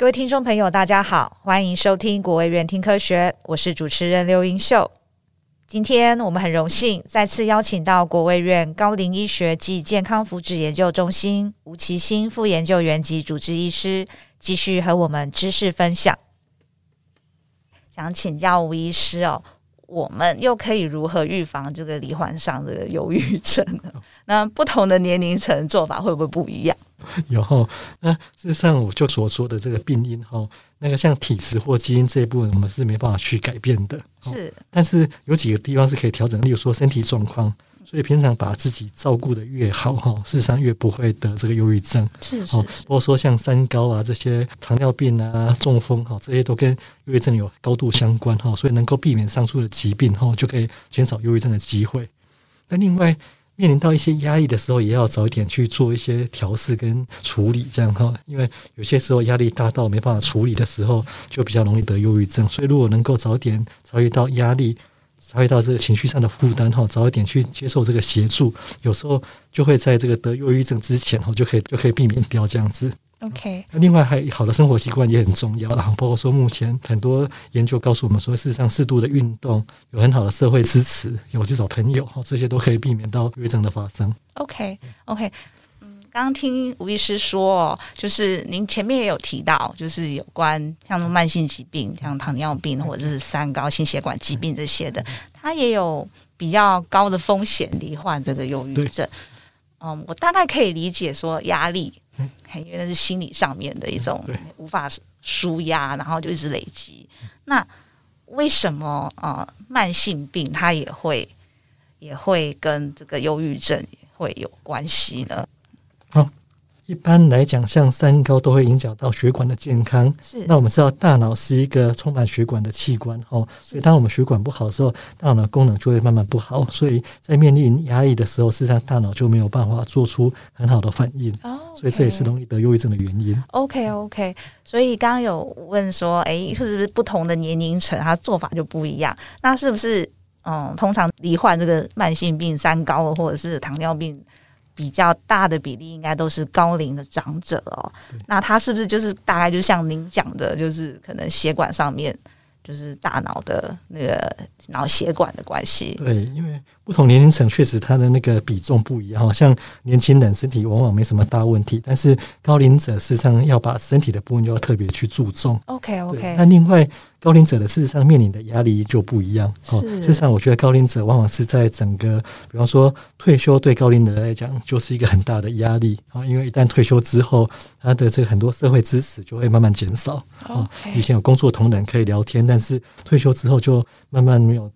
各位听众朋友，大家好，欢迎收听国卫院听科学，我是主持人刘英秀。今天我们很荣幸再次邀请到国卫院高龄医学暨健康福祉研究中心吴奇新副研究员及主治医师，继续和我们知识分享。想请教吴医师哦。我们又可以如何预防这个罹患上这个忧郁症呢？那不同的年龄层做法会不会不一样？有哈，那事实上我就所说的这个病因哈，那个像体质或基因这一部分，我们是没办法去改变的。是，但是有几个地方是可以调整，例如说身体状况。所以平常把自己照顾得越好哈，事实上越不会得这个忧郁症。是是，包括说像三高啊这些糖尿病啊、中风哈，这些都跟忧郁症有高度相关哈。所以能够避免上述的疾病哈，就可以减少忧郁症的机会。那另外面临到一些压力的时候，也要早一点去做一些调试跟处理，这样哈。因为有些时候压力大到没办法处理的时候，就比较容易得忧郁症。所以如果能够早点察觉到压力。察觉到这个情绪上的负担哈，早一点去接受这个协助，有时候就会在这个得忧郁症之前哈，就可以就可以避免掉这样子。OK，那另外还好的生活习惯也很重要，然后包括说目前很多研究告诉我们说，事实上适度的运动有很好的社会支持，有这种朋友哈，这些都可以避免到忧郁症的发生。OK，OK。刚刚听吴医师说，就是您前面也有提到，就是有关像慢性疾病，像糖尿病或者是三高、心血管疾病这些的，它也有比较高的风险罹患这个忧郁症。嗯，我大概可以理解说压力，因为那是心理上面的一种无法舒压，然后就一直累积。那为什么呃慢性病它也会也会跟这个忧郁症会有关系呢？好，一般来讲，像三高都会影响到血管的健康。是，那我们知道大脑是一个充满血管的器官，哦，所以当我们血管不好的时候，大脑功能就会慢慢不好。所以在面临压力的时候，事实上大脑就没有办法做出很好的反应。哦所以这也是容易得忧郁症的原因。OK，OK。所以刚刚有问说，哎，是不是不同的年龄层，他做法就不一样？那是不是，嗯，通常罹患这个慢性病、三高或者是糖尿病？比较大的比例应该都是高龄的长者哦，那他是不是就是大概就像您讲的，就是可能血管上面就是大脑的那个脑血管的关系？对，因为不同年龄层确实他的那个比重不一样，好像年轻人身体往往没什么大问题，但是高龄者事实上要把身体的部分就要特别去注重。OK OK，那另外。高龄者的事实上面临的压力就不一样。哦，事实上，我觉得高龄者往往是在整个，比方说退休对高龄者来讲就是一个很大的压力啊，因为一旦退休之后，他的这个很多社会支持就会慢慢减少啊。以前有工作同仁可以聊天，但是退休之后就慢慢没有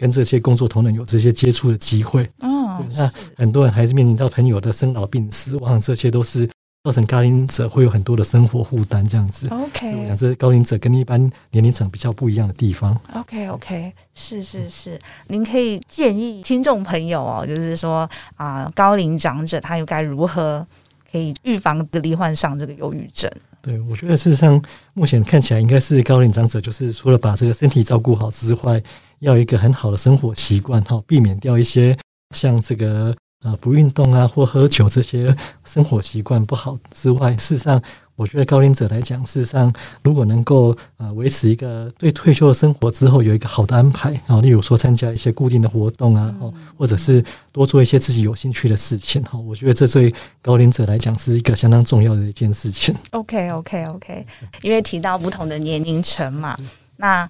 跟这些工作同仁有这些接触的机会。哦，那很多人还是面临到朋友的生老病死，往往这些都是。造成高龄者会有很多的生活负担，这样子。OK，我想这是高龄者跟一般年龄层比较不一样的地方。OK，OK，okay, okay, 是是是，您可以建议听众朋友哦，就是说啊、呃，高龄长者他又该如何可以预防隔离患上这个忧郁症？对，我觉得事实上目前看起来应该是高龄长者，就是除了把这个身体照顾好之外，要有一个很好的生活习惯哈，避免掉一些像这个。啊，不运动啊，或喝酒这些生活习惯不好之外，事实上，我觉得高龄者来讲，事实上，如果能够啊维持一个对退休的生活之后有一个好的安排啊，例如说参加一些固定的活动啊，或者是多做一些自己有兴趣的事情哈，我觉得这对高龄者来讲是一个相当重要的一件事情。OK，OK，OK，因为提到不同的年龄层嘛，那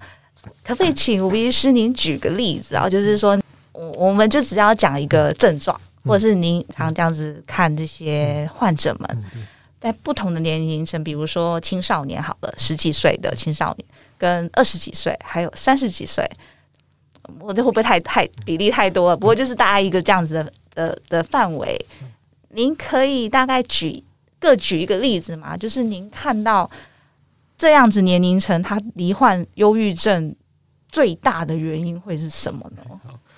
可不可以请吴医师您举个例子啊？就是说，我我们就只要讲一个症状。或者是您常这样子看这些患者们，在不同的年龄层，比如说青少年好了，十几岁的青少年，跟二十几岁，还有三十几岁，我这会不会太太比例太多了？不过就是大概一个这样子的的的范围，您可以大概举各举一个例子吗？就是您看到这样子年龄层他罹患忧郁症最大的原因会是什么呢？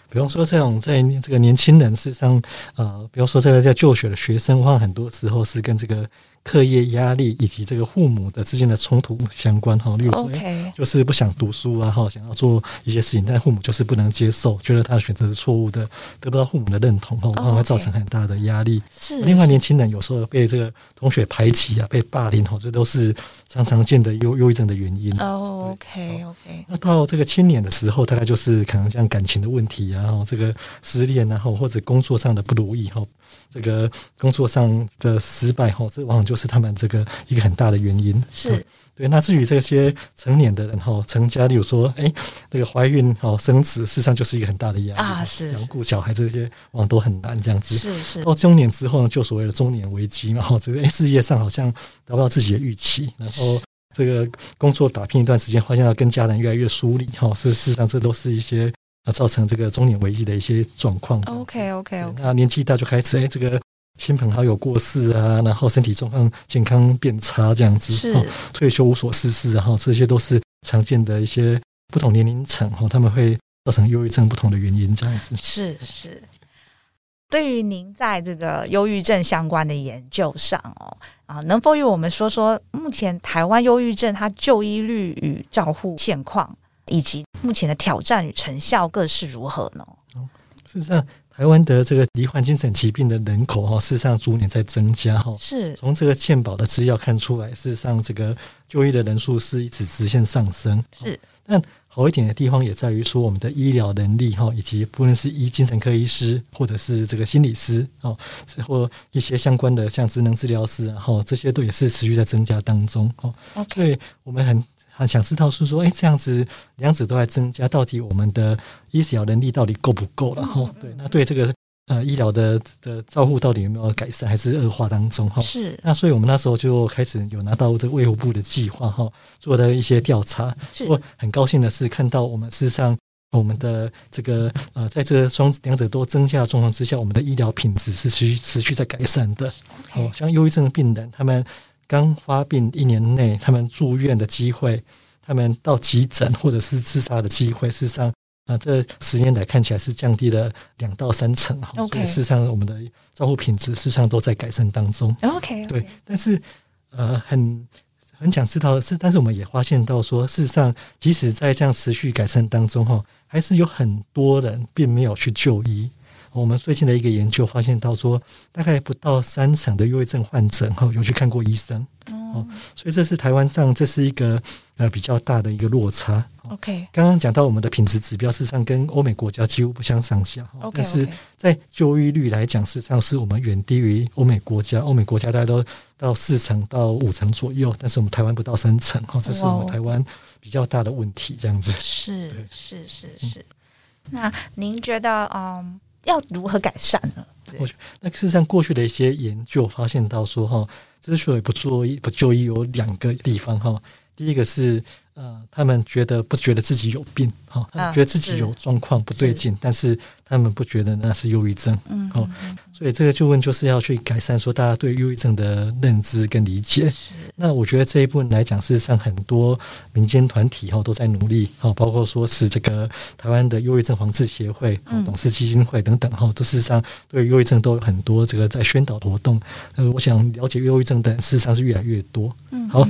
比方说，这种在这个年轻人事实上，呃，比方说这个在就学的学生，话很多时候是跟这个课业压力以及这个父母的之间的冲突相关哈。例如说.就是不想读书啊，哈，想要做一些事情，但父母就是不能接受，觉得他的选择是错误的，得不到父母的认同，哈，往往会造成很大的压力。是。另外，年轻人有时候被这个同学排挤啊，被霸凌，哈，这都是常常见的忧忧郁症的原因。哦，OK，OK。那到这个青年的时候，大概就是可能像感情的问题啊，然后这个失恋啊，或者工作上的不如意，哈。这个工作上的失败，哈，这往往就是他们这个一个很大的原因。是对。那至于这些成年的人，哈，成家，例如说，哎，那个怀孕，哦，生子，事实上就是一个很大的压力啊。是。养顾小孩这些，往往都很难这样子。是是。到中年之后呢，就所谓的中年危机嘛，哈，这个事业上好像达不到自己的预期，然后这个工作打拼一段时间，发现要跟家人越来越疏离，哈，事实上这都是一些。啊，造成这个中年危机的一些状况。OK OK OK。那年纪大就开始，哎，这个亲朋好友过世啊，然后身体状况健康变差这样子。是。退休无所事事，然后这些都是常见的一些不同年龄层哈，他们会造成忧郁症不同的原因这样子。是是。对于您在这个忧郁症相关的研究上哦，啊，能否与我们说说目前台湾忧郁症它就医率与照护现况？以及目前的挑战与成效各是如何呢？事实上，台湾的这个罹患精神疾病的人口哈，事实上逐年在增加哈。是。从这个健保的资料看出来，事实上这个就医的人数是一直直线上升。是。但好一点的地方也在于说，我们的医疗能力哈，以及不论是医精神科医师或者是这个心理师哦，或一些相关的像职能治疗师，然后这些都也是持续在增加当中哦。OK。所以我们很。很想知道是说，哎，这样子两者都在增加，到底我们的医疗能力到底够不够了？哈，对，那对这个呃医疗的的照护到底有没有改善，还是恶化当中？哈，是。那所以我们那时候就开始有拿到这个卫福部的计划，哈，做了一些调查。是。我很高兴的是，看到我们事实上我们的这个呃，在这个双两者都增加的状况之下，我们的医疗品质是持续持续在改善的。哦，像忧郁症的病人，他们。刚发病一年内，他们住院的机会，他们到急诊或者是自杀的机会，事实上啊，这十年来看起来是降低了两到三成哈。OK，事实上我们的照护品质事实上都在改善当中。OK，对，但是呃，很很想知道的是，但是我们也发现到说，事实上即使在这样持续改善当中哈，还是有很多人并没有去就医。我们最近的一个研究发现到说，大概不到三成的忧郁症患者哈有去看过医生，哦，所以这是台湾上这是一个呃比较大的一个落差。OK，刚刚讲到我们的品质指标，事实上跟欧美国家几乎不相上下。OK，但是在就医率来讲，事实上是我们远低于欧美国家。欧美国家大家都到四成到五成左右，但是我们台湾不到三成，哈，这是我们台湾比较大的问题。这样子是是是是。那您觉得嗯？要如何改善呢？我觉得那事实上，过去的一些研究发现到说，哈，之所以不做不就医，有两个地方，哈。第一个是，呃，他们觉得不觉得自己有病，哈，觉得自己有状况不对劲，但是他们不觉得那是忧郁症，嗯，哦，所以这个就问就是要去改善说大家对忧郁症的认知跟理解。那我觉得这一部分来讲，事实上很多民间团体哈都在努力，哈，包括说是这个台湾的忧郁症防治协会、董事基金会等等，哈，这事实上对忧郁症都有很多这个在宣导活动。呃，我想了解忧郁症的人事实上是越来越多。嗯，好。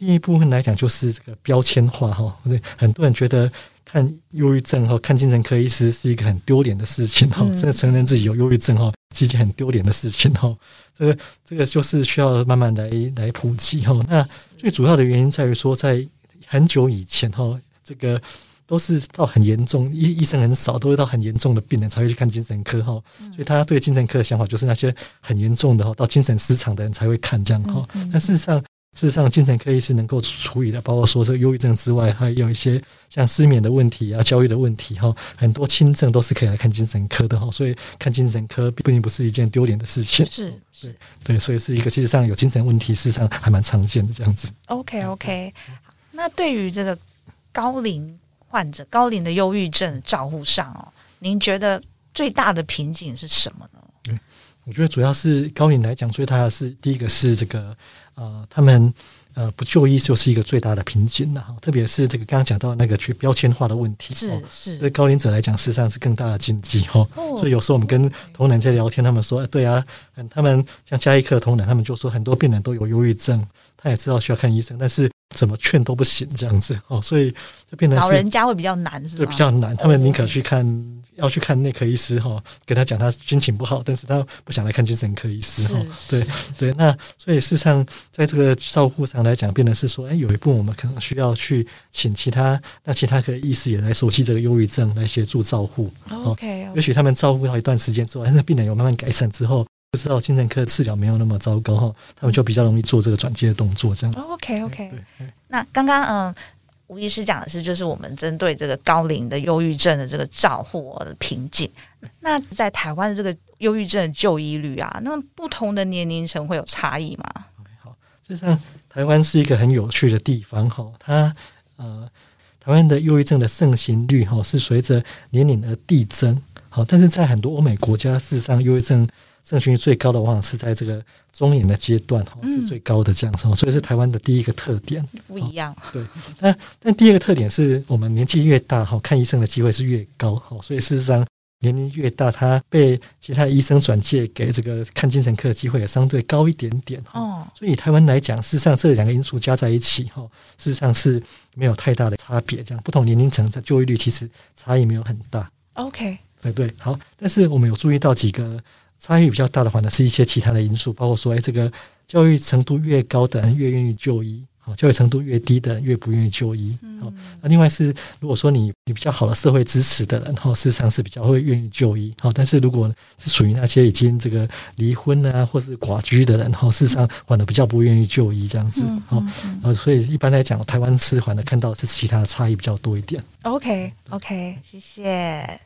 另一部分来讲，就是这个标签化哈，对，很多人觉得看忧郁症哈，看精神科医师是一个很丢脸的事情哈，甚至承认自己有忧郁症哈，是一件很丢脸的事情哈。这个这个就是需要慢慢来来普及哈。那最主要的原因在于说，在很久以前哈，这个都是到很严重，医医生很少，都会到很严重的病人才会去看精神科哈。所以大家对精神科的想法就是那些很严重的哈，到精神失常的人才会看这样哈。但事实上，事实上，精神科医师能够处理的，包括说这个忧郁症之外，还有一些像失眠的问题啊、焦虑的问题哈，很多轻症都是可以来看精神科的哈。所以看精神科并不是一件丢脸的事情。是是对，所以是一个其实上有精神问题，事实上还蛮常见的这样子。OK OK，那对于这个高龄患者、高龄的忧郁症照护上哦，您觉得最大的瓶颈是什么呢？对，我觉得主要是高龄来讲，最大的是第一个是这个。呃，他们呃，不就医就是一个最大的瓶颈了。特别是这个刚刚讲到那个去标签化的问题，是是，对高龄者来讲，事实上是更大的禁忌哈。所以有时候我们跟同仁在聊天，他们说，对啊，他们像加医科同仁，他们就说很多病人都有忧郁症，他也知道需要看医生，但是。怎么劝都不行，这样子哦，所以就变成老人家会比较难，是吧？对，比较难。他们宁可去看，要去看内科医师哈，跟他讲他心情不好，但是他不想来看精神科医师哈。对对，那所以事实上，在这个照护上来讲，变得是说，哎，有一部分我们可能需要去请其他，那其他科医师也来熟悉这个忧郁症，来协助照护。OK，也许他们照顾到一段时间之后，那病人有慢慢改善之后。不知道精神科治疗没有那么糟糕哈，他们就比较容易做这个转接的动作，这样子。OK OK。那刚刚嗯，吴医师讲的是，就是我们针对这个高龄的忧郁症的这个照护的瓶颈。那在台湾的这个忧郁症的就医率啊，那么不同的年龄层会有差异吗好，实际上台湾是一个很有趣的地方哈，它呃，台湾的忧郁症的盛行率哈是随着年龄而递增，好，但是在很多欧美国家，事实上忧郁症。盛行率最高的往往是在这个中年的阶段，哈，是最高的这样子，所以是台湾的第一个特点。不一样，对。那但第二个特点是我们年纪越大，哈，看医生的机会是越高，哈，所以事实上年龄越大，他被其他医生转介给这个看精神科的机会也相对高一点点。哦，所以台湾来讲，事实上这两个因素加在一起，哈，事实上是没有太大的差别。这样不同年龄层在就业率其实差异没有很大。OK，对对，好。但是我们有注意到几个。差异比较大的话呢，是一些其他的因素，包括说，哎，这个教育程度越高的人越愿意就医，好，教育程度越低的人越不愿意就医。好，那另外是，如果说你你比较好的社会支持的人，哈，事实上是比较会愿意就医。好，但是如果是属于那些已经这个离婚啊，或是寡居的人，哈，事实上反而比较不愿意就医这样子。好，呃，所以一般来讲，台湾是反而看到是其他的差异比较多一点。OK OK，谢谢。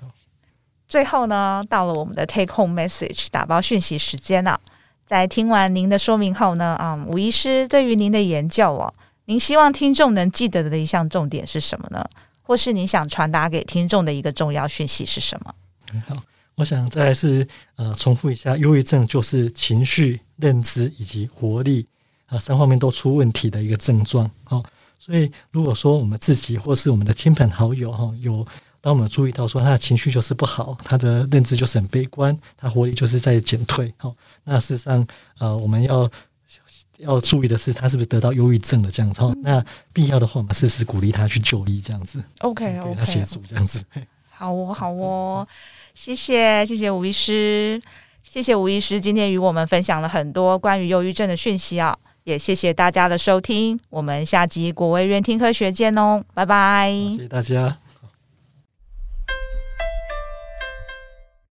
最后呢，到了我们的 take home message 打包讯息时间了，在听完您的说明后呢，啊，吴医师对于您的研究哦，您希望听众能记得的一项重点是什么呢？或是您想传达给听众的一个重要讯息是什么？好，我想再来是呃，重复一下，忧郁症就是情绪、认知以及活力啊三方面都出问题的一个症状。好，所以如果说我们自己或是我们的亲朋好友哈有。当我们注意到说他的情绪就是不好，他的认知就是很悲观，他活力就是在减退，好，那事实上，呃，我们要要注意的是，他是不是得到忧郁症了这样子？嗯、那必要的话，我们试试鼓励他去就医这样子。OK OK，给他协助这样子。好哦，好哦，谢谢谢谢吴医师，谢谢吴医师今天与我们分享了很多关于忧郁症的讯息啊，也谢谢大家的收听，我们下集国卫院听科学见哦，拜拜，谢谢大家。